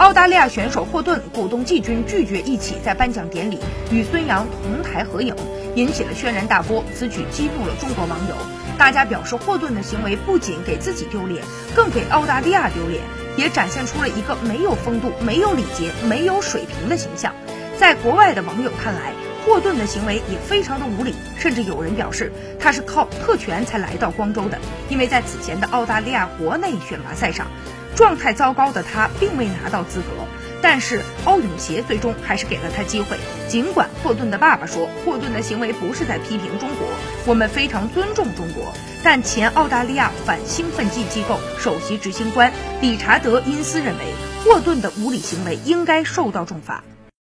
澳大利亚选手霍顿股东季军拒绝一起在颁奖典礼与孙杨同台合影，引起了轩然大波。此举激怒了中国网友，大家表示霍顿的行为不仅给自己丢脸，更给澳大利亚丢脸，也展现出了一个没有风度、没有礼节、没有水平的形象。在国外的网友看来，霍顿的行为也非常的无理，甚至有人表示他是靠特权才来到光州的，因为在此前的澳大利亚国内选拔赛上，状态糟糕的他并未拿到资格。但是奥永协最终还是给了他机会，尽管霍顿的爸爸说霍顿的行为不是在批评中国，我们非常尊重中国，但前澳大利亚反兴奋剂机构首席执行官理查德因斯认为霍顿的无理行为应该受到重罚。